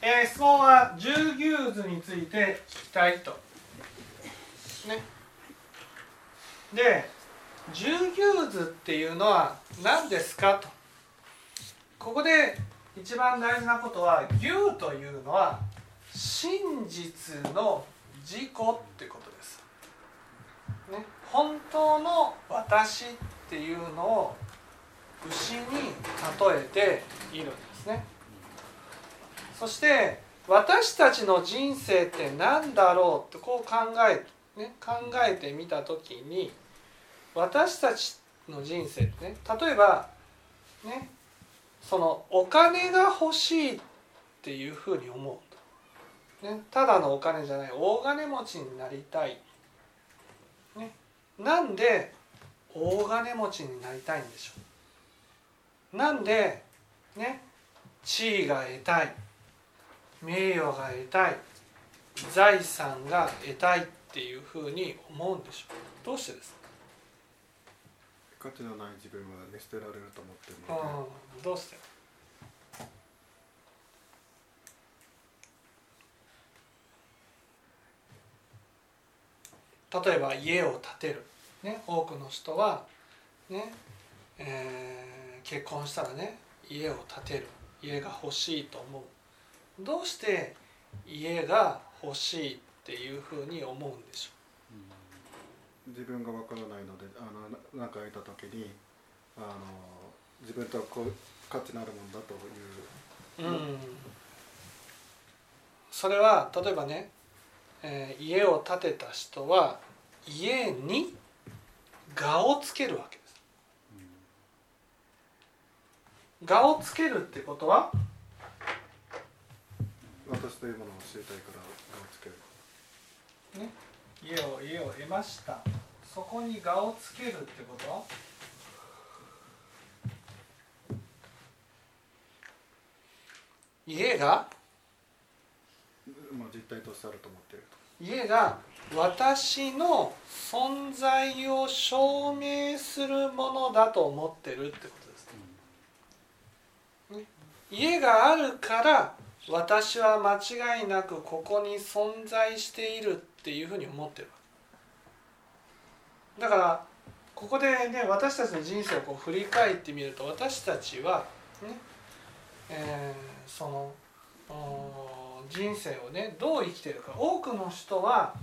えー、質問は十牛図について聞きたいと。ね。で十牛図っていうのは何ですかと。ここで一番大事なことは牛というのは真実の自己ってことです。ね、本当の私っていうのを牛に例えているんですね。そして私たちの人生って何だろうってこう考え,、ね、考えてみた時に私たちの人生ってね例えばねそのお金が欲しいっていうふうに思う、ね、ただのお金じゃない大金持ちになりたい、ね、なんで大金持ちになりたいんでしょう。なんでね地位が得たい。名誉が得たい。財産が得たいっていうふうに思うんでしょう。どうしてですか？価値のない自分は見捨てられると思ってるので、うん、どうして？例えば家を建てる、ね、多くの人は、ねえー、結婚したらね家を建てる。家が欲しいと思うどうして家が欲しいっていうふうに思うんでしょう？自分がわからないのであの何か得た時にあの自分とこう価値のあるものだという。うん、それは例えばね、えー、家を建てた人は家に画をつけるわけです。画をつけるってことは私というものを教え？たいから画をつける。ね。家を家を得ました。そこに我をつけるってこと？家が？まあ実態としてあると思っている家が私の存在を証明するものだと思ってるってことです、ね、家があるから私は間違いなくここに存在しているっていうふうに思ってる。だからここでね私たちの人生をこう振り返ってみると私たちはね、えー、その人生をねどう生きてるか。多くの人は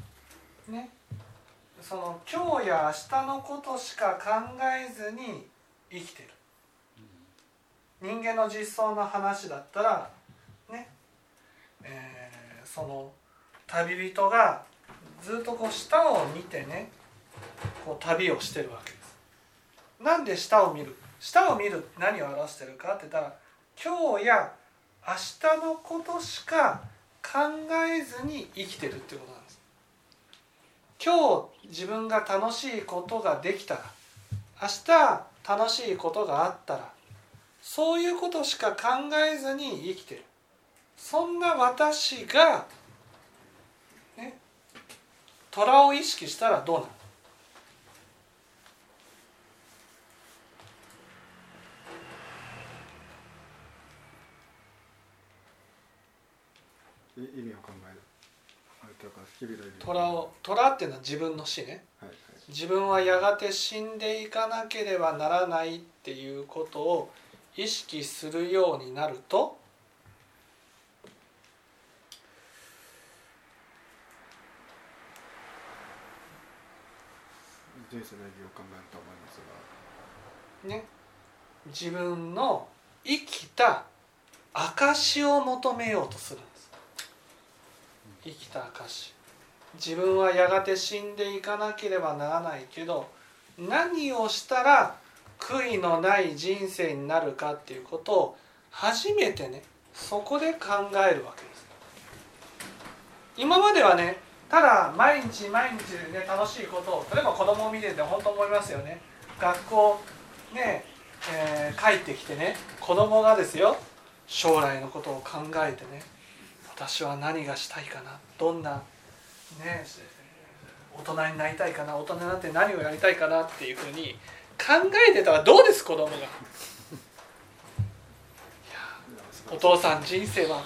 ねその今日や明日のことしか考えずに生きてる。人間の実相の話だったら、えー、その旅人がずっとこう下を見てねこう旅をしてるわけです。なんで下を見る？下を見る何を表してるかって言ったら今日や明日のことしか考えずに生きてるってことなんです。今日自分が楽しいことができたら明日楽しいことがあったらそういうことしか考えずに生きてるそんな私が虎を意識したらどうなる？意味を考える。虎を虎っていうのは自分の死ね、はいはい、自分はやがて死んでいかなければならないっていうことを意識するようになると人生の意義を考えると思いますがね自分の生きた証を求めようとするんです。生きた証自分はやがて死んでいかなければならないけど何をしたら悔いのない人生になるかっていうことを初めてねそこで考えるわけです。今まではねただ毎日毎日ね楽しいことを例えば子供を見てて本当思いますよね。学校ね、えー、帰ってきてね子供がですよ将来のことを考えてね私は何がしたいかなどんなね大人になりたいかな大人になって何をやりたいかなっていうふうに考えてたらどうです子供が。お父さん人生は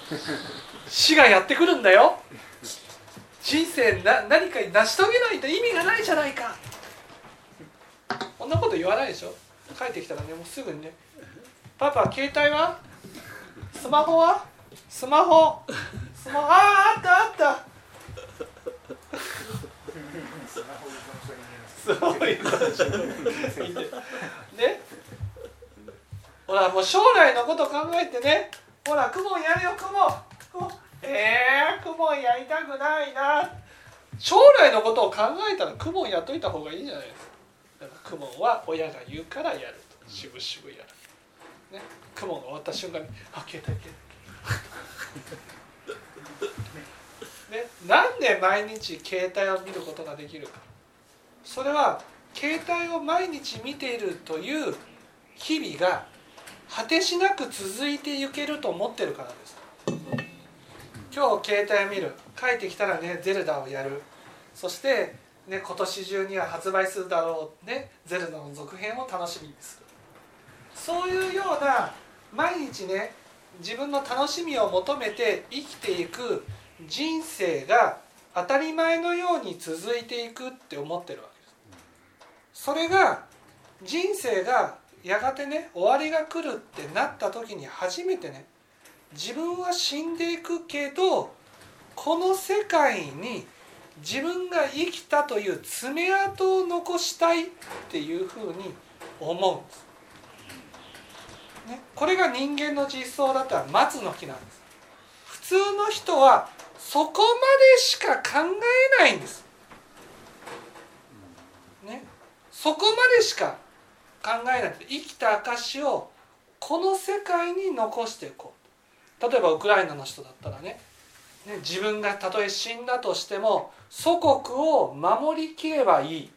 死がやってくるんだよ。人生な何か成し遂げないと意味がないじゃないか。こんなこと言わないでしょ。帰ってきたらねもうすぐにね「パパ携帯は？スマホは？スマホ。スマホ。あああったあった」すごいね。ほらもう将来のこと考えてね。ほらクモンやるよクモンクモンえー、クモンやりたくないな。将来のことを考えたらクモンやっといた方がいいじゃないですかクモンは親が言うからやると。渋々やる、ね、クモンが終わった瞬間に「あ携帯携帯」ね、なんで毎日携帯を見ることができるか。それは携帯を毎日見ているという日々が果てしなく続いていけると思ってるからです今日携帯見る。帰ってきたらねゼルダをやる。そしてね今年中には発売するだろうねゼルダの続編を楽しみにする。そういうような毎日ね自分の楽しみを求めて生きていく人生が当たり前のように続いていくって思ってるわけです。それが人生がやがてね終わりが来るってなった時に初めてね自分は死んでいくけどこの世界に自分が生きたという爪痕を残したいっていうふうに思うんです、ね、これが人間の実相だったら松の木なんです。普通の人はそこまでしか考えないんです。ねそこまでしか考えない。生きた証をこの世界に残していこう。例えばウクライナの人だったらねね自分がたとえ死んだとしても祖国を守りきればいい。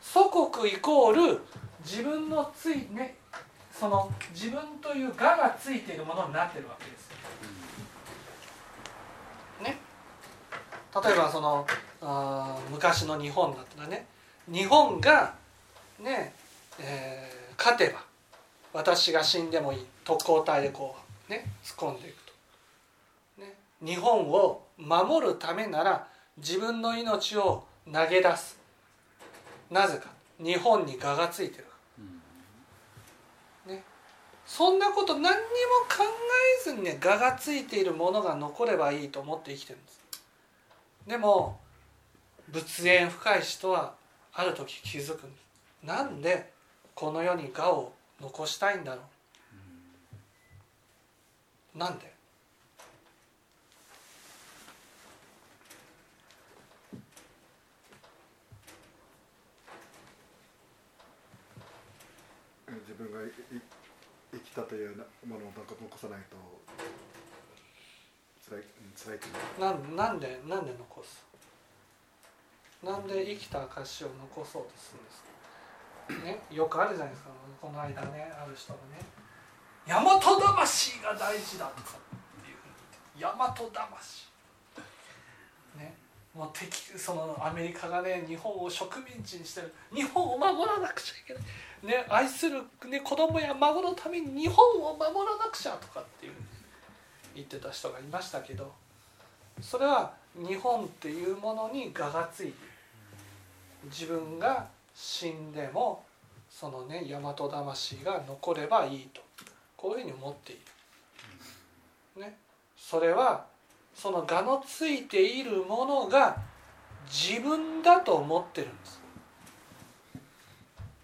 祖国イコール自分のついねその自分という我がついているものになってるわけです。ね。例えばそのあ昔の日本だったらね日本がねえー勝てば私が死んでもいい。特攻隊でこうね突っ込んでいくと、ね、日本を守るためなら自分の命を投げ出す。なぜか。日本に我がついてる。ね。そんなこと何にも考えずにね我がついているものが残ればいいと思って生きてるんです。でも仏縁深い人はある時気づくんです。なんでこの世に我を残したいんだろうなんで？自分がいい生きたというものをなんか残さないと辛いうん辛いな。んなんでなんで残す？なんで生きた証を残そうとするんですか？ね？よくあるじゃないですか。この間ねある人がね「大和魂が大事だ」とかっていう大和魂。ね。もう敵そのアメリカがね日本を植民地にしてる。日本を守らなくちゃいけない。ね愛する、ね、子供や孫のために日本を守らなくちゃとかっていうう言ってた人がいましたけどそれは日本っていうものに我がついて自分が死んでもそのね大和魂が残ればいいと。こういうふうに思っている。ね、それはその我のついているものが自分だと思ってるんです。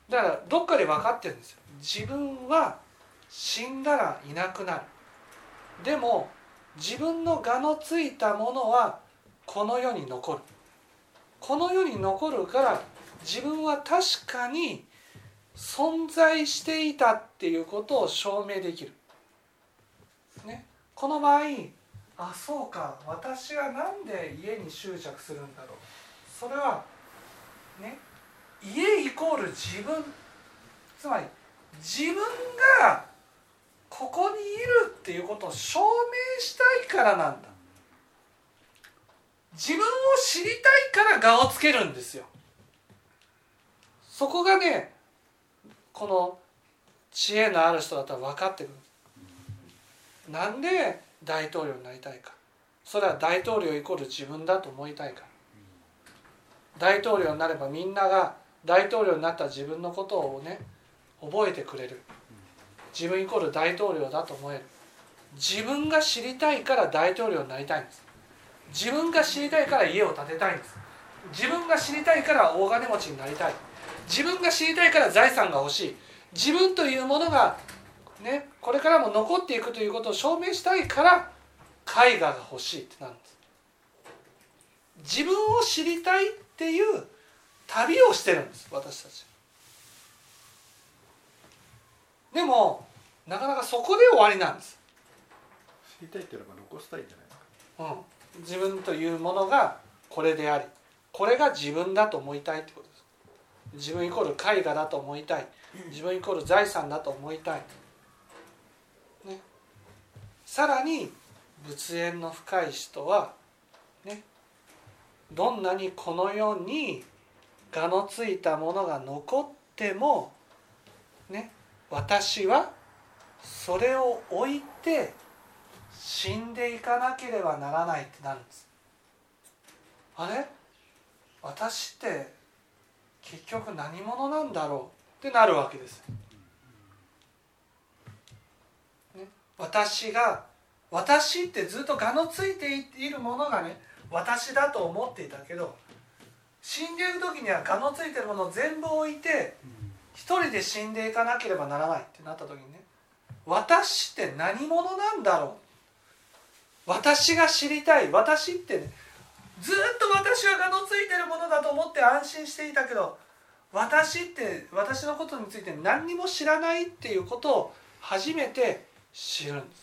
だからどっかで分かってるんですよ。自分は死んだらいなくなる。でも自分の我のついたものはこの世に残る。この世に残るから自分は確かに存在していたっていうことを証明できる。ね、この場合あそうか。私は何で家に執着するんだろう。それはね。家イコール自分。つまり自分がここにいるっていうことを証明したいからなんだ。自分を知りたいから我をつけるんですよ。そこがねこの知恵のある人だったら分かってくる。なんで大統領になりたいか。それは大統領イコール自分だと思いたいから。大統領になればみんなが大統領になった自分のことをね覚えてくれる。自分イコール大統領だと思える。自分が知りたいから大統領になりたいんです。自分が知りたいから家を建てたいんです。自分が知りたいから大金持ちになりたい。自分が知りたいから財産が欲しい。自分というものがねこれからも残っていくということを証明したいから絵画が欲しいってなるんです。自分を知りたいっていう旅をしてるんです私たち。でもなかなかそこで終わりなんです、知りたいっていうのが残したいんじゃないですか？うん、自分というものがこれでありこれが自分だと思いたいってこと自分イコール絵画だと思いたい。自分イコール財産だと思いたい、ね、さらに仏縁の深い人はね。どんなにこの世に我のついたものが残ってもね。私はそれを置いて死んでいかなければならないってなるんです。あれ？私って結局何者なんだろうってなるわけです、ね、私が私ってずっと我のついているものがね私だと思っていたけど死んでいる時には我のついてるものを全部置いて一人で死んでいかなければならないってなった時にね私って何者なんだろう。私が知りたい私ってねずっと私は我のついてるものだと思って安心していたけど私って私のことについて何にも知らないっていうことを初めて知るんです。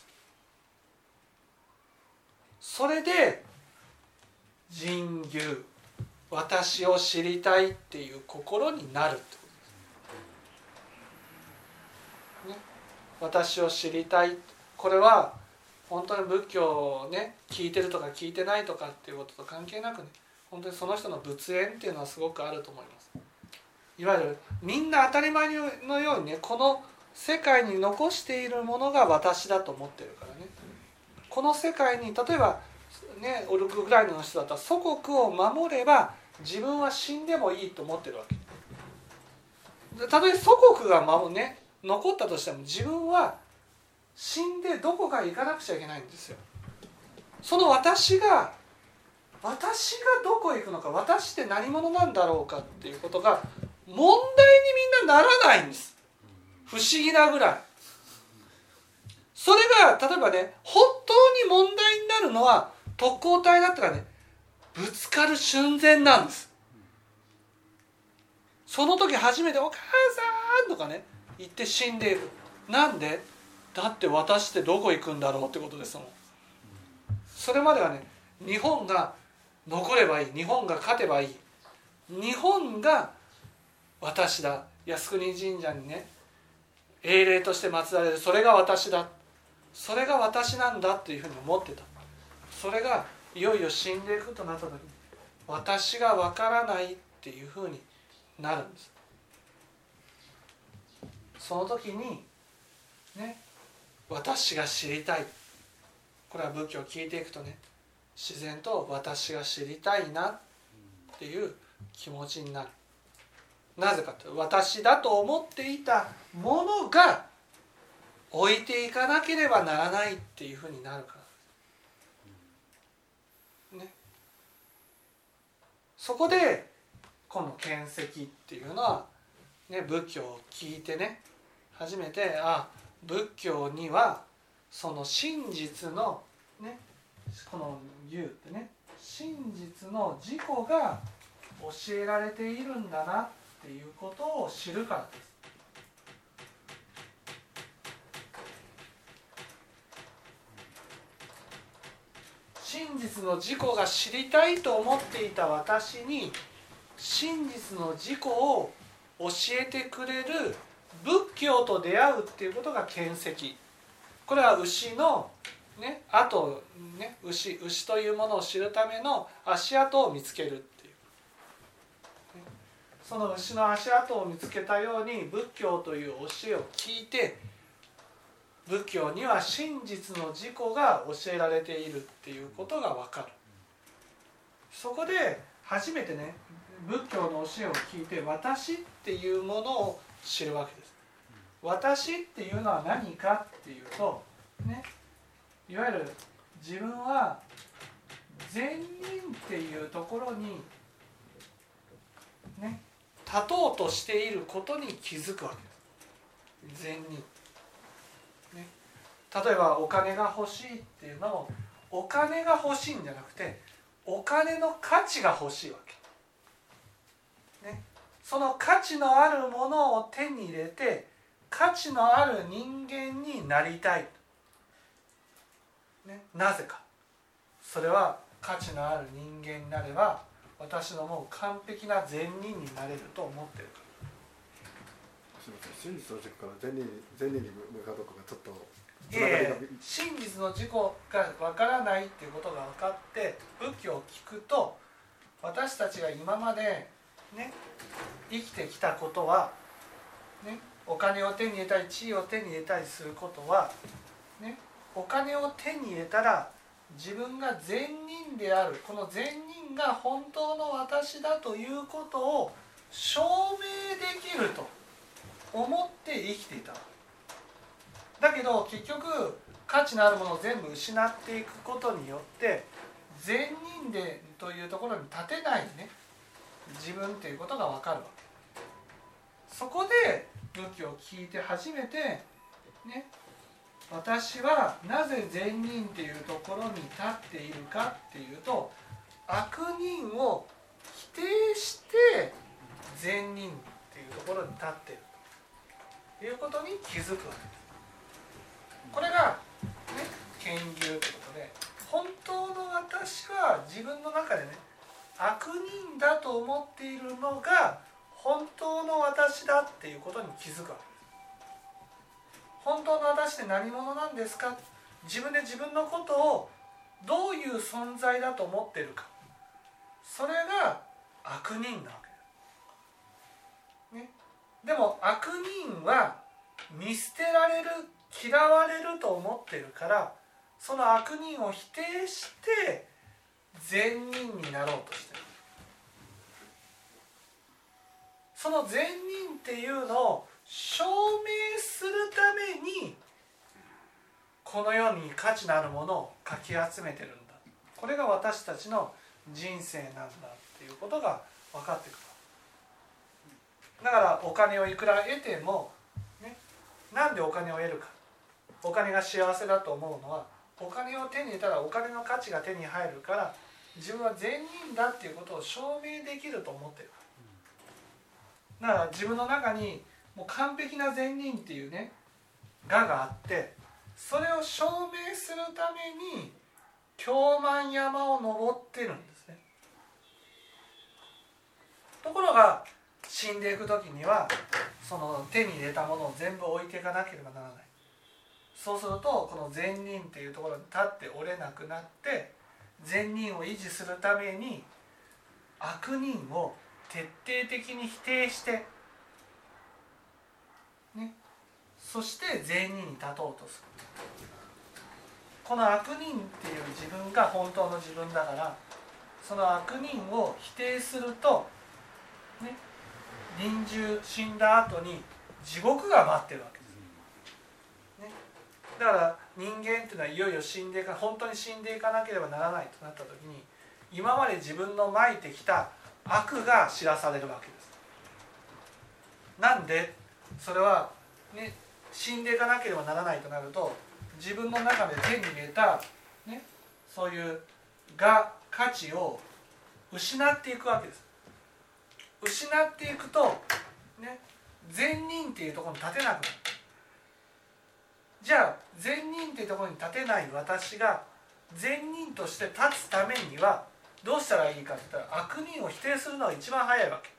それで人牛私を知りたいっていう心になるってことです、ね、私を知りたい。これは本当に仏教をね聞いてるとか聞いてないとかっていうことと関係なくね本当にその人の仏縁っていうのはすごくあると思います。いわゆるみんな当たり前のようにねこの世界に残しているものが私だと思ってるからね。この世界に例えばねウクライナの人だったら祖国を守れば自分は死んでもいいと思ってるわけ。たとえ祖国が守、ね、残ったとしても自分は死んでどこか行かなくちゃいけないんですよ。その私が私がどこ行くのか私って何者なんだろうかっていうことが問題にみんなならないんです。不思議なぐらい。それが例えばね本当に問題になるのは特攻隊だったらねぶつかる寸前なんです。その時初めて「お母さん!」とかね言って死んでいるなんで？だって私ってどこ行くんだろうってことですもん。それまではね日本が残ればいい日本が勝てばいい日本が私だ。靖国神社にね英霊として祀られる。それが私だ。それが私なんだっていうふうに思ってた。それがいよいよ死んでいくとなった時に私がわからないっていうふうになるんです。その時にね私が知りたい。これは仏教を聞いていくとね自然と私が知りたいなっていう気持ちになる。なぜかと私だと思っていたものが置いていかなければならないっていうふうになるから。ね。そこでこの見石っていうのは、ね、仏教を聞いてね初めてあ仏教にはその真実のねこの言うってね真実の自己が教えられているんだなっていうことを知るからです。真実の自己が知りたいと思っていた私に真実の自己を教えてくれる仏教と出会うっていうことが見石。これは牛のね跡ね牛牛というものを知るための足跡を見つけるっていう。ねその牛の足跡を見つけたように仏教という教えを聞いて仏教には真実の自己が教えられているっていうことが分かる。そこで初めてね仏教の教えを聞いて私っていうものを知るわけです。私っていうのは何かっていうとねいわゆる自分は善人っていうところにね立とうとしていることに気づくわけです。善人、ね、例えばお金が欲しいっていうのもお金が欲しいんじゃなくてお金の価値が欲しいわけ、ね、その価値のあるものを手に入れて価値のある人間になりたい、ね、なぜか。それは価値のある人間になれば私のもう完璧な善人になれると思ってるから。すみません真実の軸から善人善人に向かうとこがちょっといやいや真実の自己がわからないっていうことが分かって仏教を聞くと私たちが今までね生きてきたことは、ね、お金を手に入れたり地位を手に入れたりすることは、ね、お金を手に入れたら自分が善人であるこの善人が本当の私だということを証明できると思って生きていただけど結局価値のあるものを全部失っていくことによって善人でというところに立てないね自分っていうことが分かるわけ。そこで仏教を聞いて初めてね私はなぜ善人っていうところに立っているかっていうと悪人を否定して善人っていうところに立っているということに気づくわけです。これが、ね、研究ということで本当の私は自分の中でね悪人だと思っているのが本当の私だっていうことに気づくわけ。です。本当の私って何者なんですか？自分で自分のことをどういう存在だと思ってるか。それが悪人なわけ。です、ね、でも悪人は見捨てられる嫌われると思ってるからその悪人を否定して善人になろうとしてる。その善人っていうのを証明するためにこの世に価値のあるものをかき集めてるんだ。これが私たちの人生なんだっていうことが分かってくる。だからお金をいくら得ても、ね、なんでお金を得るか。お金が幸せだと思うのはお金を手に入れたらお金の価値が手に入るから自分は善人だっていうことを証明できると思ってる。だから自分の中にもう完璧な善人っていうね我があってそれを証明するために京満山を登ってるんですね。ところが死んでいく時にはその手に入れたものを全部置いていかなければならない。そうするとこの善人っていうところに立っておれなくなって善人を維持するために悪人を徹底的に否定してね、そして善人に立とうとする。この悪人っていう自分が本当の自分だからその悪人を否定すると、ね、臨終死んだ後に地獄が待ってるわけです、ね、だから人間っていうのはいよいよ死んでいか本当に死んでいかなければならないとなった時に今まで自分のまいてきた悪が知らされるわけです。なんで？それは、ね、死んでいかなければならないとなると自分の中で手に入れた、ね、そういうが価値を失っていくわけです。失っていくと、ね、善人っていうところに立てなくなる。じゃあ善人っていうところに立てない私が善人として立つためにはどうしたらいいかって言ったら悪人を否定するのが一番早いわけ。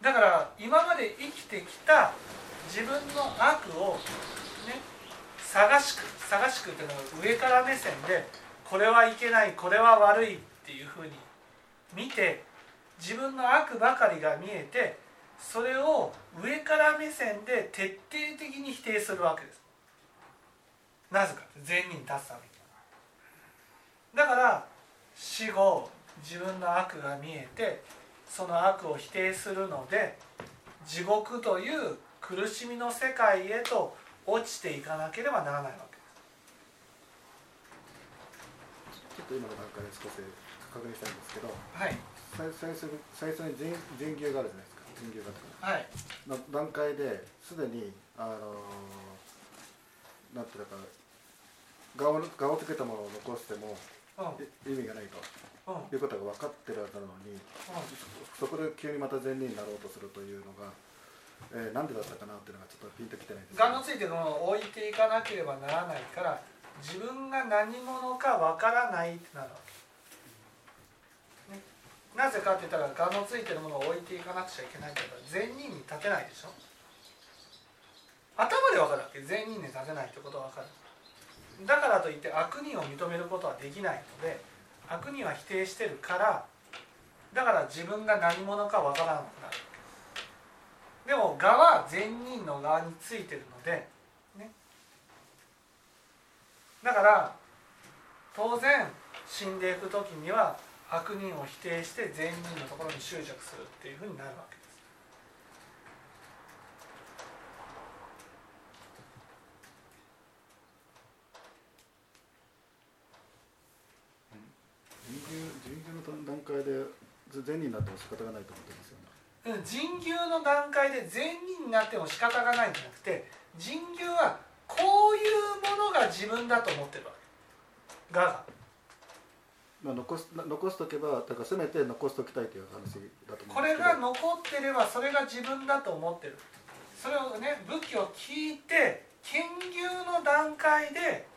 だから今まで生きてきた自分の悪をね探しく探しくっていうのは上から目線でこれはいけないこれは悪いっていうふうに見て自分の悪ばかりが見えてそれを上から目線で徹底的に否定するわけです。なぜか善人に立つために。だから死後自分の悪が見えてその悪を否定するので地獄という苦しみの世界へと落ちていかなければならないわけちょっと今の段階で少し確認したいんですけどはい。最最初に最初に人人牛があるじゃないですか。人牛がはい。の段階ですでにあのーなんていうか画を画をつけたものを残しても意味がないとうん。いうことが分かってるはずなのにそこで急にまた善人になろうとするというのが、えーなんでだったかなっていうのがちょっとピンときてないんです。けどがのついてるものを置いていかなければならないから自分が何者かわからないってなる。わけ、ね、なぜかって言ったらがのついてるものを置いていかなくちゃいけないから善人に立てないでしょ頭でわかるわけ。善人に立てないってことはわかる。だからといって悪人を認めることはできないので悪人は否定してるからだから自分が何者かわからなくなる。でも我は善人の側についてるので、ね、だから当然死んでいく時には悪人を否定して善人のところに執着するっていうふうになるわけです。人牛人牛の段階で善人になっても仕方がないと思ってますよねうん人牛の段階で善人になっても仕方がないんじゃなくて人牛はこういうものが自分だと思ってるわけ。我が。まあ、残すな残しとけばだからせめて残しときたいという話だと思これが残ってればそれが自分だと思ってるそれをね武器を聞いて研究の段階で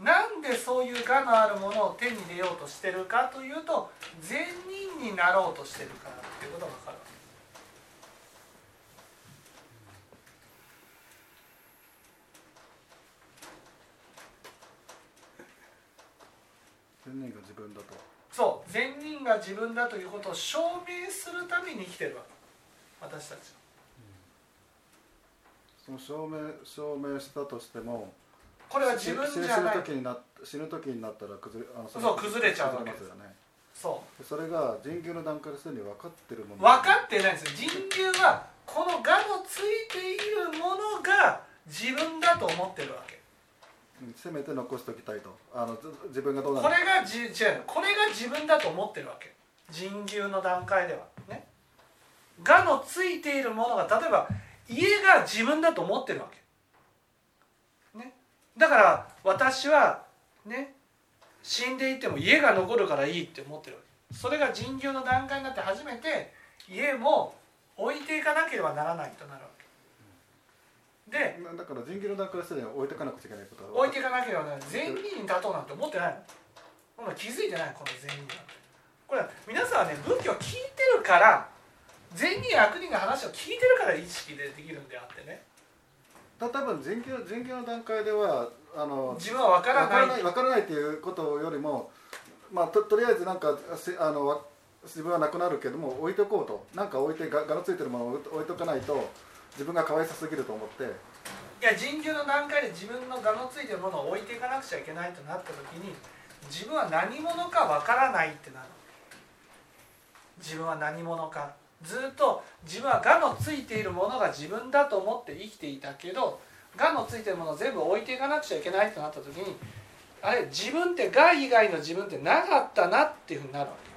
なんでそういう我のあるものを手に入れようとしてるかというと善人になろうとしてるからっていうことが分かるわけ。善人が自分だと。そう善人が自分だということを証明するために生きてるわけ。私たちは。その証明証明したとしてもこれは自分じゃない。死ぬ時にな死ぬ時になったら崩れあのそう崩れちゃうわけ崩れますよね。そう。それが人牛の段階ですでに分かってるもの分かってないんですよ。人流はこの「が」のついているものが自分だと思ってるわけ。うんせめて残しときたいと。あのず自分がどうなるこれがじ違う。のこれが自分だと思ってるわけ。人流の段階では。ね「が」のついているものが例えば家が自分だと思ってるわけ、ね、だから私はね死んでいても家が残るからいいって思ってるわけ。それが人流の段階になって初めて家も置いていかなければならないとなるわけ。でなだから人牛の段階ですでに置いていかなくちゃいけないことは。置いていかなければならない。善人に立とうなんて思ってないの。ほんな気づいてないこの善人なんて。これは皆さんはね仏教を聞いてるから善人や悪人が話を聞いてるから意識でできるんであってねた多分人牛人牛の段階ではあの自分は分からない。分からないっていうことよりもまあととりあえずなんかせあのわ自分はなくなるけども置いとこうと。なんか置いてががのついてるものを置いとかないと自分が可愛さすぎると思って。いや人流の段階で自分の我のついてるものを置いていかなくちゃいけないとなった時に自分は何者か分からないってなる。自分は何者かずっと自分は我のついているものが自分だと思って生きていたけど我のついてるものを全部置いていかなくちゃいけないとなった時にあれ自分って我以外の自分ってなかったなっていうふうになるわけ。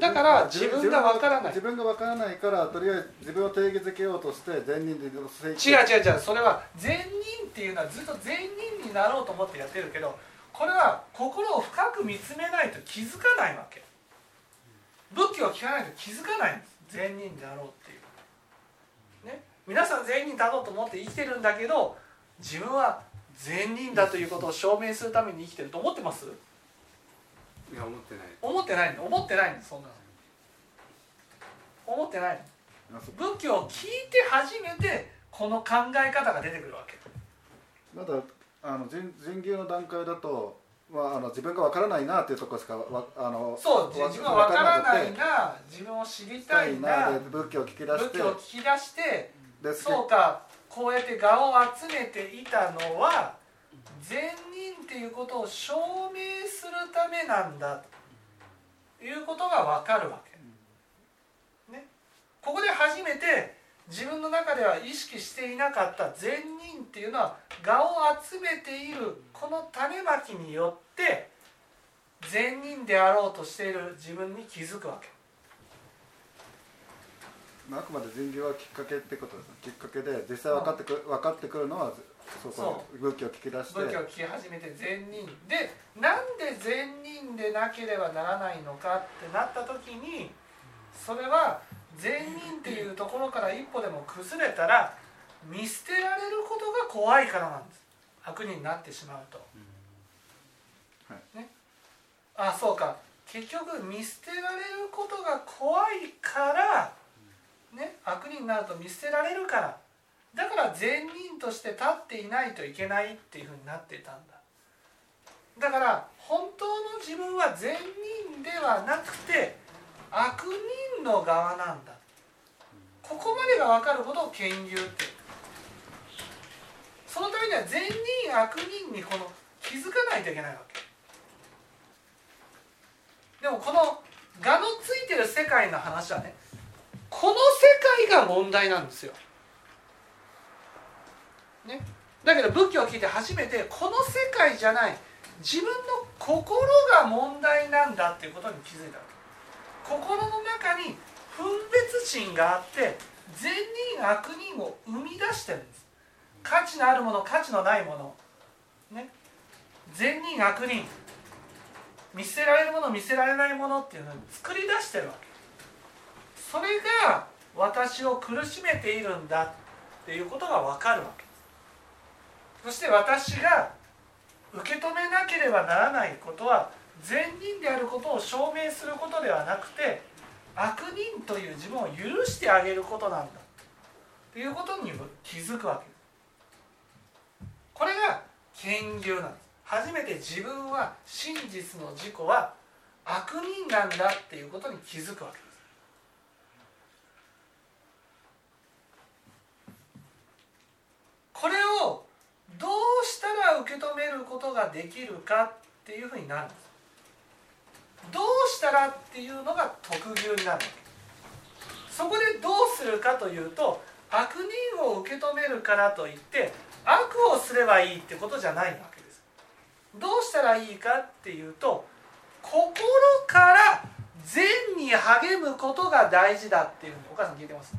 だから自分が分からない。自分が分からないからとりあえず自分を定義づけようとして善人で違う違う違う。それは善人っていうのはずっと善人になろうと思ってやってるけどこれは心を深く見つめないと気づかないわけ仏教を聞かないと気づかないんです。善人であろうっていう。ね。皆さん善人だろうと思って生きてるんだけど自分は善人だということを証明するために生きてると思ってます？いや思ってない。思ってないの？思ってないの？そんなの。思ってない仏教を聞いて初めてこの考え方が出てくるわけ。まだあの人人牛の段階だとまあ、あの自分がわからないなっていうところしかわあのそうわ自分は分からないわな自分を知りたたいいな仏教を聞き出して。仏教を聞き出してでそうかこうやって我を集めていたのは善人っていうことを証明するためなんだ。ということが分かるわけ。ね、ここで初めて自分の中では意識していなかった善人っていうのは我を集めているこの種まきによって善人であろうとしている自分に気づくわけ。まあ、あくまで人流はきっかけってことですね。きっかけで実際分かってく分かってくるのはそこそ仏教を聞き出して。仏教を聞き始めて善人。でなんで善人でなければならないのかってなった時にそれは善人っていうところから一歩でも崩れたら見捨てられることが怖いからなんです。悪人になってしまうと。ね、あそうか。結局見捨てられることが怖いから、ね、悪人になると見捨てられるから。だから善人として立っていないといけないっていうふうになっていたんだ。だから本当の自分は善人ではなくて悪人の側なんだ。ここまでが分かることを権牛って。そのためには善人悪人にこの気づかないといけないわけ。でもこの我のついてる世界の話はねこの世界が問題なんですよ。ね、だけど仏教を聞いて初めてこの世界じゃない自分の心が問題なんだっていうことに気づいたわけ。心の中に分別心があって善人悪人を生み出してるんです。価値のあるもの価値のないもの。ね。善人悪人見せられるもの見せられないものっていうのを作り出してるわけ。それが私を苦しめているんだっていうことが分かるわけ。そして私が受け止めなければならないことは善人であることを証明することではなくて悪人という自分を許してあげることなんだ。ということに気づくわけ。ですこれが権牛なんです初めて自分は真実の自己は悪人なんだっていうことに気づくわけ。ですこれをどうしたら受け止めることができるかっていうふうになるんです。どうしたらっていうのが特牛になるわけそこでどうするかというと悪人を受け止めるからといって悪をすればいいってことじゃないわけです。どうしたらいいかっていうと心から善に励むことが大事だっていうふうにお母さん聞いてます？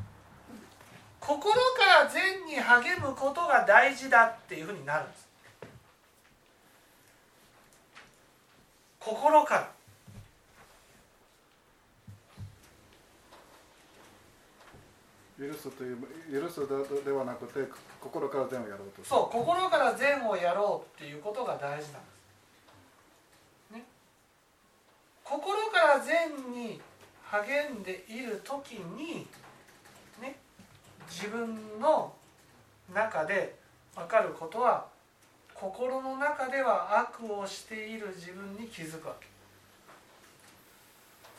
心から善に励むことが大事だっていうふうになるんです。心から。許すという許すではなくて心から善をやろうとそう心から善をやろうっていうことが大事なんです、ね、心から善に励んでいる時にね自分の中で分かることは心の中では悪をしている自分に気づくわけ。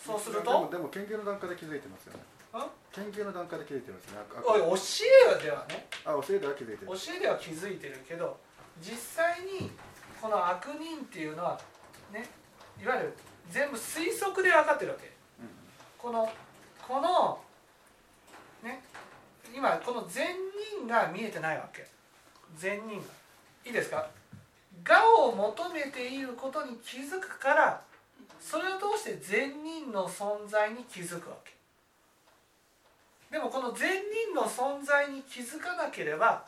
そうすると？でもでも研究の段階で気づいてますよね。ん研究の段階で気づいてますね。あおい教えではね。あ教えでは気づいてる。教えでは気づいてるけど実際にこの悪人っていうのはねいわゆる全部推測で分かってるわけ。このこのね今この善人が見えてないわけ。善人が。いいですか？我を求めていることに気づくからそれを通して善人の存在に気づくわけでもこの善人の存在に気づかなければ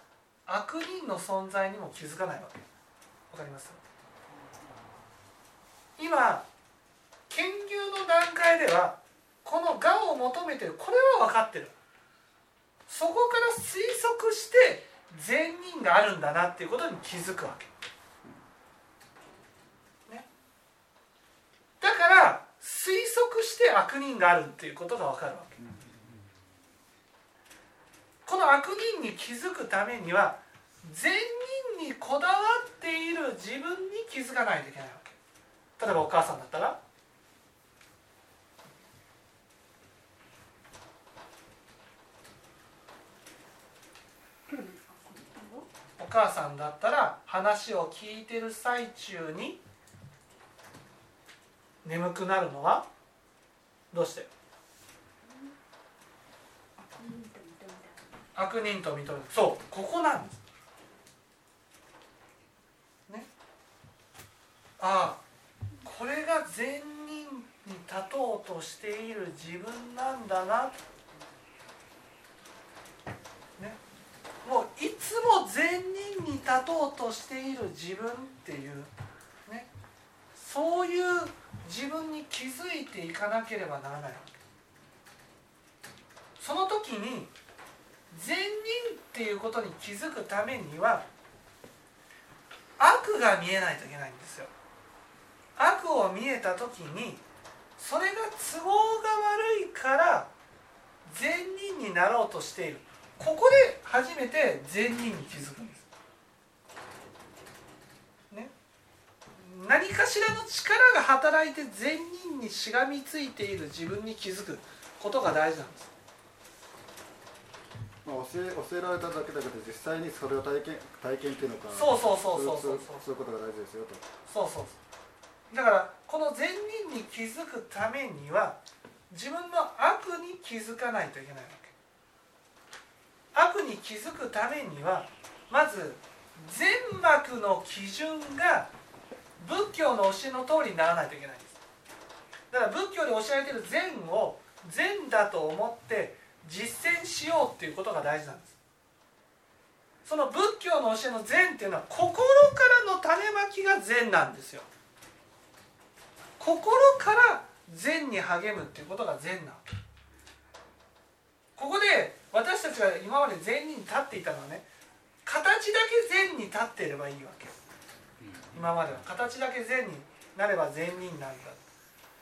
悪人の存在にも気づかないわけ。わかります？今研究の段階ではこの我を求めてる。これは分かってる。そこから推測して善人があるんだなっていうことに気づくわけ、ね、だから推測して悪人があるっていうことが分かるわけ。この悪人に気づくためには善人にこだわっている自分に気づかないといけないわけ。例えばお母さんだったらお母さんだったら話を聞いてる最中に眠くなるのはどうして？悪人と認める。そうここなんです。ね。ああこれが善人に立とうとしている自分なんだな。ね。もういつも善人に立とうとしている自分っていうね。そういう自分に気づいていかなければならない。その時に善人っていうことに気づくためには悪が見えないといけないんですよ。悪を見えた時にそれが都合が悪いから善人になろうとしている。ここで初めて善人に気づくんです。ね。何かしらの力が働いて善人にしがみついている自分に気づくことが大事なんです。まあ、教え教えられただけだけど実際にそれを体験体験っていうのかそうそうそうそうそうそう。いうことが大事ですよと。そうそうそう。だからこの善人に気づくためには自分の悪に気づかないといけないわけ。悪に気づくためにはまず善悪の基準が仏教の教えの通りにならないといけないんです。だから仏教で教えられている善を善だと思って実践しようっていうことが大事なんです。その仏教の教えの善っていうのは心からの種まきが善なんですよ。心から善に励むっていうことが善なここで私たちが今まで善に立っていたのはね形だけ善に立っていればいいわけ。今までは。形だけ善になれば善人なんだ。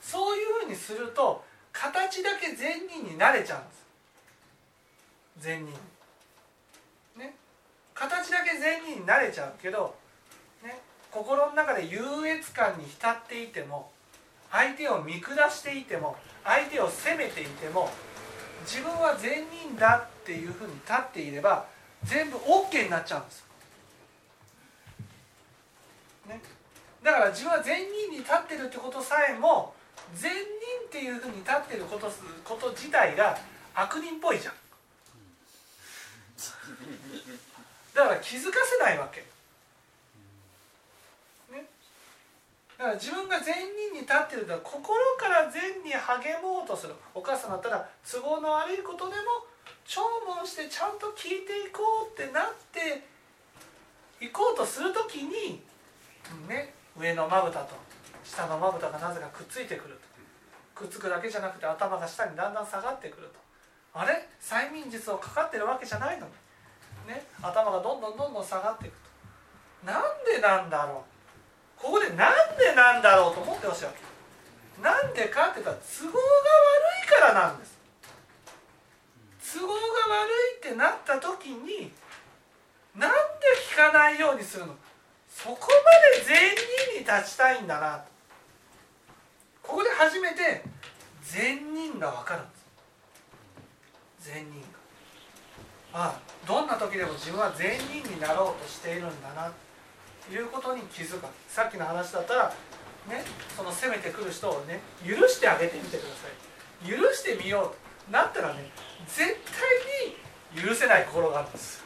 そういうふうにすると形だけ善人になれちゃうんです善人。ね。形だけ善人になれちゃうけど、ね、心の中で優越感に浸っていても相手を見下していても相手を責めていても自分は善人だっていうふうに立っていれば全部 OK になっちゃうんです、ね、だから自分は善人に立ってるってことさえも善人っていうふうに立ってることこと自体が悪人っぽいじゃん。だから気づかせないわけ、ね、だから自分が善人に立ってると心から善に励もうとする。お母さんだったら都合の悪いことでも聴聞してちゃんと聞いていこうってなっていこうとする時に、ね、上のまぶたと下のまぶたがなぜかくっついてくると。くっつくだけじゃなくて頭が下にだんだん下がってくると。あれ？催眠術をかかってるわけじゃないのに。ね、頭がどんどんどんどん下がっていくと。なんでなんだろう？ここでなんでなんだろうと思ってほしいわけ。なんでかって言ったら都合が悪いからなんです。都合が悪いってなった時になんで聞かないようにするの？そこまで善人に立ちたいんだな。とここで初めて善人が分かるんです。善人があどんな時でも自分は善人になろうとしているんだなということに気づく。さっきの話だったらねその責めてくる人をね許してあげてみてください。許してみようと。なったらね絶対に許せない心があるんです。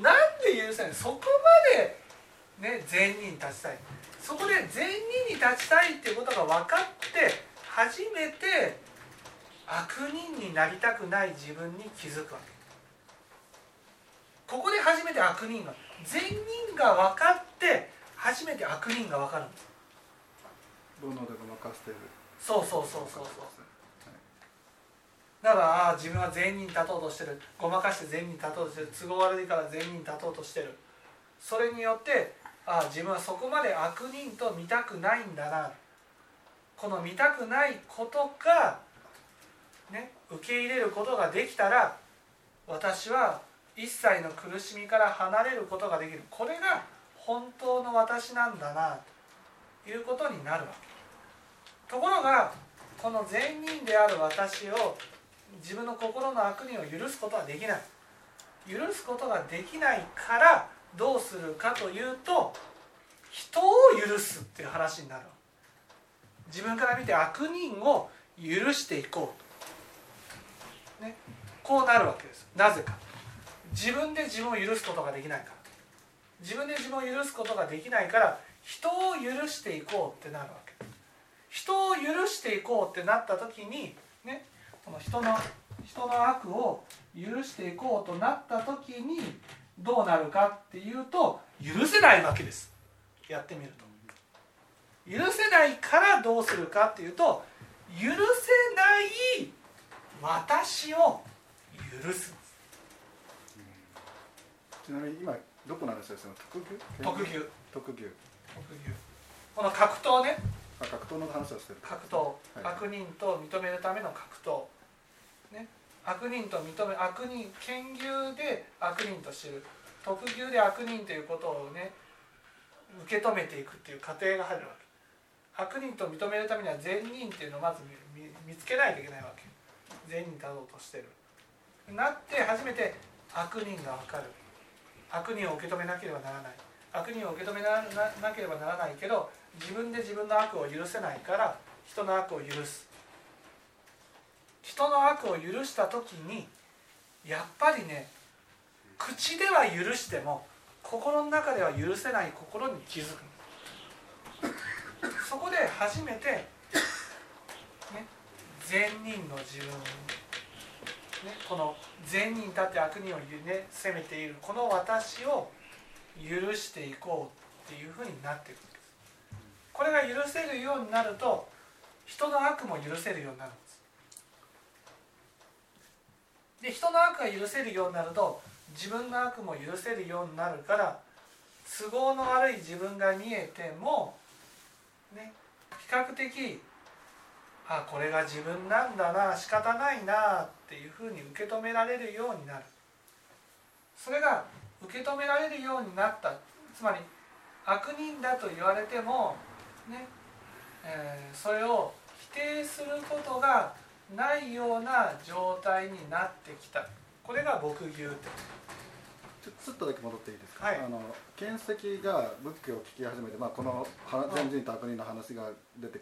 なんで許せない？そこまでね善人に立ちたい。そこで善人に立ちたいっていうことが分かって初めて悪人になりたくない自分に気づくわけ。ここで初めて悪人が善人が分かって初めて悪人が分かるんです。煩悩でごまかしてる。そうそうそうそうそう。だからああ自分は善人に立とうとしてる。ごまかして善人に立とうとしてる。都合悪いから善人に立とうとしてる。それによってああ自分はそこまで悪人と見たくないんだな。この見たくないことがね受け入れることができたら私は一切の苦しみから離れることができる。これが本当の私なんだなということになるわけ。ところがこの善人である私を自分の心の悪人を許すことはできない。許すことができないからどうするかというと人を許すっていう話になる自分から見て悪人を許していこうと、ね、こうなるわけです。なぜか。自分で自分を許すことができないから。自分で自分を許すことができないから人を許していこうってなるわけ。人を許していこうってなった時にねこの人の人の悪を許していこうとなった時にどうなるかっていうと許せないわけです。やってみると。許せないからどうするかっていうと許せない私を許す。ちなみに今どこなんですかその特牛特牛特牛特牛この格闘ね。あ格闘の話をしてる。格闘、はい。悪人と認めるための格闘。ね。悪人と認め悪人剣牛で悪人と知る。特牛で悪人ということをね受け止めていくっていう過程が入るわけ。悪人と認めるためには善人っていうのをまず見つけないといけないわけ善人だろうとしてる。なって初めて悪人が分かる。悪人を受け止めなければならない。悪人を受け止めなななければならないけど自分で自分の悪を許せないから人の悪を許す。人の悪を許した時にやっぱりね口では許しても心の中では許せない心に気づく。そこで初めて、善人の自分、ね、この善人だって悪人を、ね、責めているこの私を許していこうっていうふうになっていく。んですこれが許せるようになると人の悪も許せるようになるんです。で人の悪が許せるようになると自分の悪も許せるようになるから都合の悪い自分が見えてもね比較的あこれが自分なんだな仕方ないなっていうふうに受け止められるようになる。それが受け止められるようになった。つまり悪人だと言われてもね、えーそれを否定することがないような状態になってきた。これが牧牛って。ちょっとだけ戻っていいですか、はい。あの見石が仏教を聞き始めて、まあ、このは善人と悪人の話が出て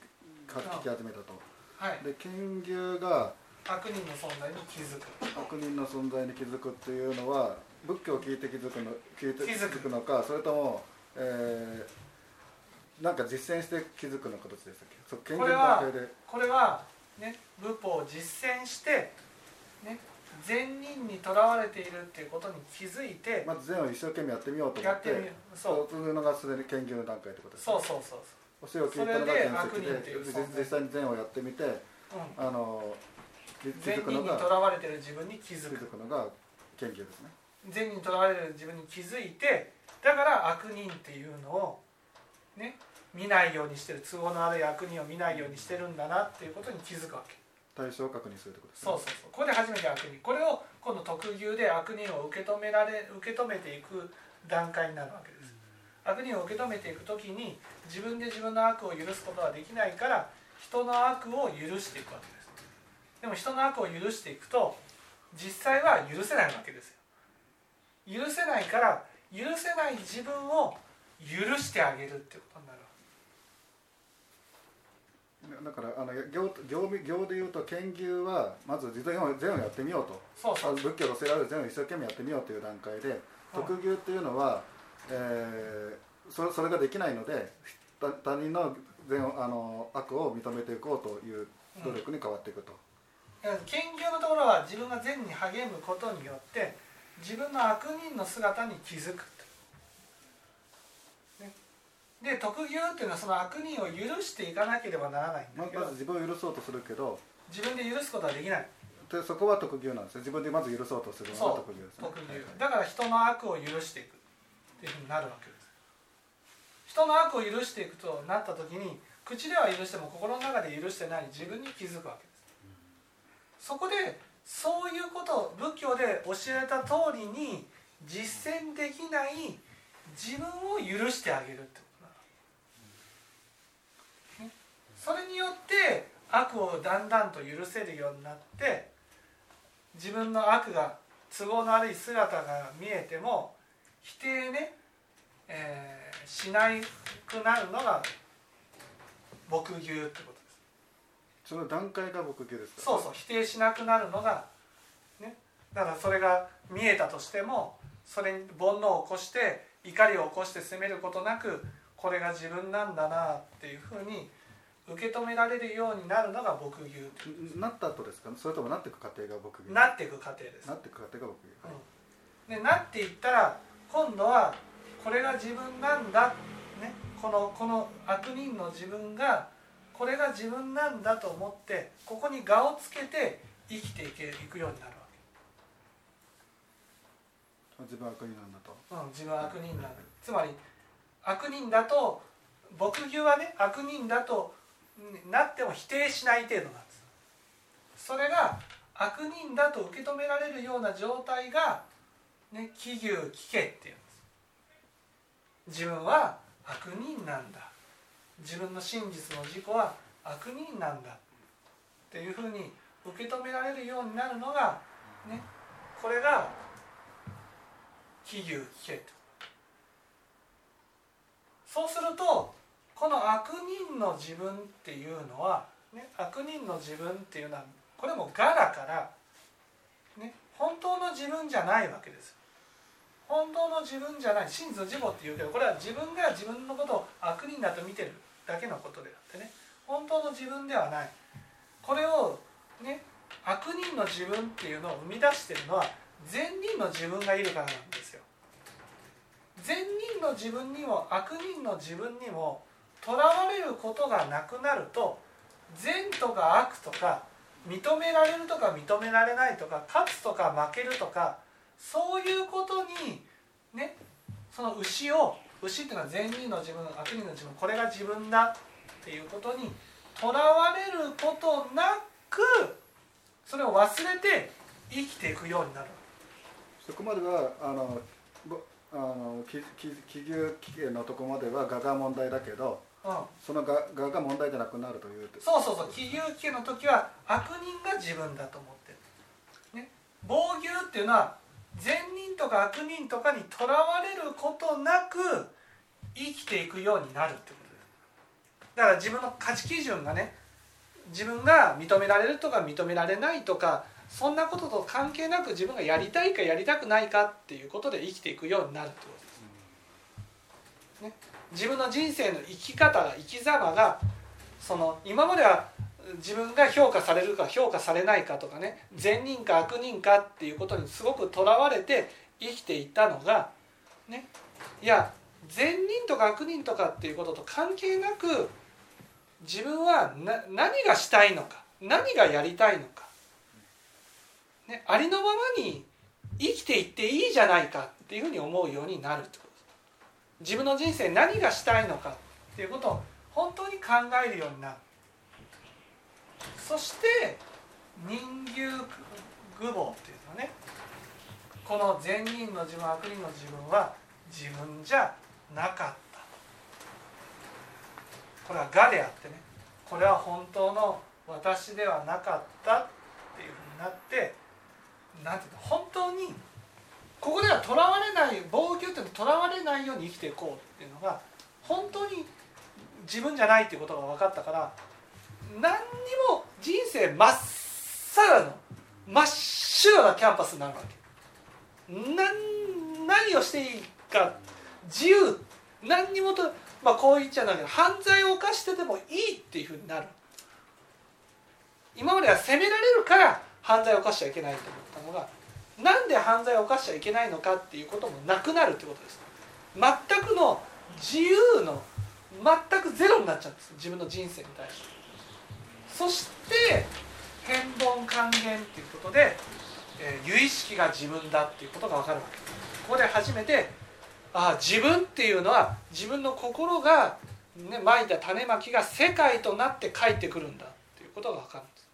か聞き始めたとはい。で剣牛が悪人の存在に気づく。悪人の存在に気づくっていうのは仏教を聞いて気づくの聞いて気づくのかそれとも、えーなんか実践して気づくのかどっちでしたっけ？そうこれはこれはね仏法を実践してね善人にとらわれているっていうことに気づいてまず善を一生懸命やってみようと思っやっててみるそう。そういうのがすでに剣牛の段階ってことですそうそうそう教えを聞いたのがそれで剣石悪人っていうで実際に善をやってみてそう、うん、あの善人にづくのがとらわれてる自分に気づ気くづくのが研究ですね。善人にとらわれてる自分に気づいてだから悪人っていうのをね見ないようにしてる都合の悪い悪人を見ないようにしてるんだなっていうことに気づくわけ。対象を確認するってことですね。そうそうそう。これで初めて悪人。これを今度特有で悪人を受け止められ受け止めていく段階になるわけです悪人を受け止めていく時に自分で自分の悪を許すことはできないから人の悪を許していくわけです。でも人の悪を許していくと実際は許せないわけですよ。許せないから許せない自分を許してあげるっていうことになるわだからあの行行行で言うと研究はまず善を善をやってみようと。そうそう。仏教と教えられる善を一生懸命やってみようという段階で特牛っていうのは、えーそれそれができないので他他人の善をあの悪を認めていこうという努力に変わっていくと、だから研究のところは自分が善に励むことによって自分の悪人の姿に気づくで特牛っていうのはその悪人を許していかなければならないんだけどままず自分を許そうとするけど自分で許すことはできない。でそこは特牛なんですね自分でまず許そうとするのが特牛ですね。特牛だから人の悪を許していくっていうふうになるわけです。人の悪を許していくとなった時に口では許しても心の中で許してない自分に気づくわけです。そこでそういうことを仏教で教えた通りに実践できない自分を許してあげるってことなの、それによって悪をだんだんと許せるようになって自分の悪が都合の悪い姿が見えても否定ね、えー、しなくなるのが牧牛ってことです。その段階が牧牛ですか？そうそう否定しなくなるのがねだからそれが見えたとしてもそれに煩悩を起こして怒りを起こして責めることなくこれが自分なんだなっていうふうに受け止められるようになるのが牧牛なった後ですか？それともなっていく過程が牧牛？なっていく過程です。なっていく過程が牧牛、はい。うん、でなっていったら今度はこれが自分なんだ、ね、このこの悪人の自分がこれが自分なんだと思ってここに我をつけて生きていけいくようになるわけ。自分は悪人なんだと、うん、自分は悪人なんだ。つまり悪人だと牧牛はね悪人だとなっても否定しない程度なんです。それが悪人だと受け止められるような状態がね気牛気家っていうんです。自分は悪人なんだ。自分の真実の自己は悪人なんだっていうふうに受け止められるようになるのがねこれが気牛気家と。そうするとこの悪人の自分っていうのは、ね、悪人の自分っていうのはこれも我だから、ね、本当の自分じゃないわけです本当の自分じゃない真実の自己っていうけどこれは自分が自分のことを悪人だと見てるだけのことであってね。本当の自分ではない。これをね悪人の自分っていうのを生み出してるのは善人の自分がいるからなんですよ。善人の自分にも悪人の自分にもとらわれることがなくなると善とか悪とか認められるとか認められないとか勝つとか負けるとかそういうことにねその牛を牛っていうのは善人の自分悪人の自分これが自分だっていうことにとらわれることなくそれを忘れて生きていくようになる。そこまではあのあの気気牛気系のとこまでは我が問題だけどうん、そのががが問題じゃなくなるという。そうそうそう。気牛気の時は悪人が自分だと思ってる、ね、防牛っていうのは善人とか悪人とかにとらわれることなく生きていくようになるってことですだから自分の価値基準がね自分が認められるとか認められないとかそんなことと関係なく自分がやりたいかやりたくないかっていうことで生きていくようになるってことです。ね、自分の人生の生き方が生き様がその今までは自分が評価されるか評価されないかとかね善人か悪人かっていうことにすごくとらわれて生きていたのがねいや善人とか悪人とかっていうことと関係なく自分は何がしたいのか何がやりたいのかね、ありのままに生きていっていいじゃないかっていうふうに思うようになるってこと自分の人生何がしたいのかっていうことを本当に考えるようになる。そして人牛愚謀っていうのはね。この善人の自分悪人の自分は自分じゃなかった。これは我であってね。これは本当の私ではなかったっていうふうになってなんていうの本当にここではとらわれない防御っていうのとらわれないように生きていこうっていうのが本当に自分じゃないっていうことが分かったから何にも人生まっさらの真っ白なキャンパスになるわけ。何何をしていいか自由。何にもと、まあ、こう言っちゃうんだけど犯罪を犯しててもいいっていうふうになる。今までは責められるから犯罪を犯しちゃいけないと思ったのがなんで犯罪を犯しちゃいけないのかっていうこともなくなるってことです。全くの自由の全くゼロになっちゃうんです。自分の人生に対して。そして変凡還元っていうことで、えー、由意識が自分だっていうことが分かるわけ。ここで初めてああ自分っていうのは自分の心が、ね、まいた種まきが世界となって帰ってくるんだっていうことが分かるんです。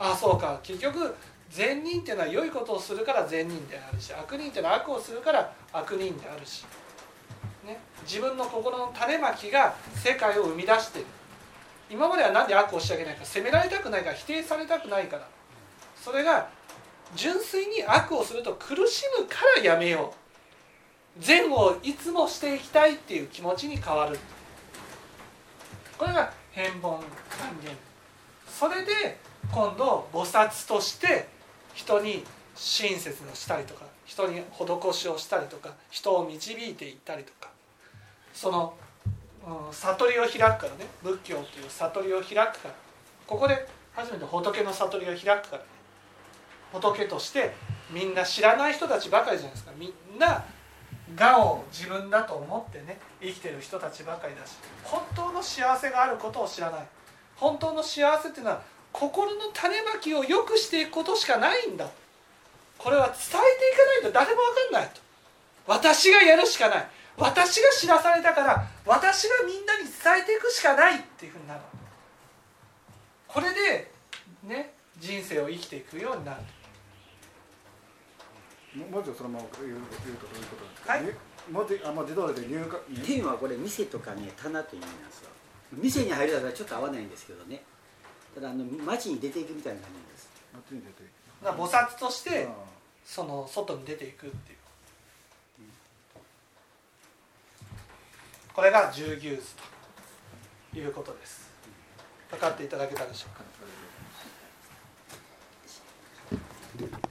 ああそうか。結局善人っていうのは良いことをするから善人であるし悪人っていうのは悪をするから悪人であるし、ね、自分の心の種まきが世界を生み出している。今までは何で悪をしちゃいけないか責められたくないから否定されたくないから。それが純粋に悪をすると苦しむからやめよう。善をいつもしていきたいっていう気持ちに変わる。これが変凡還元それで今度菩薩として人に親切をしたりとか人に施しをしたりとか人を導いていったりとか。その、悟りを開くからね。仏教っていう悟りを開くから。ここで初めて仏の悟りを開くからね。仏としてみんな知らない人たちばかりじゃないですか。みんな我を自分だと思ってね生きてる人たちばかりだし本当の幸せがあることを知らない。本当の幸せっていうのは心の種まきを良くしていくことしかないんだ。これは伝えていかないと誰も分かんないと。私がやるしかない。私が知らされたから私がみんなに伝えていくしかないっていうふうになる。これでね人生を生きていくようになる。文字をそのまま言う言うとどういうことですか、はい。に文字あもう自動で入荷っていうのはこれ店とかね棚という意味なんですよ。店に入るだからちょっと合わないんですけどね。ただあの街に出ていくみたいな感じなんです。街に出ていく。菩薩としてあその外に出ていくっていうこれが10ギということです。分かっていただけたでしょうか？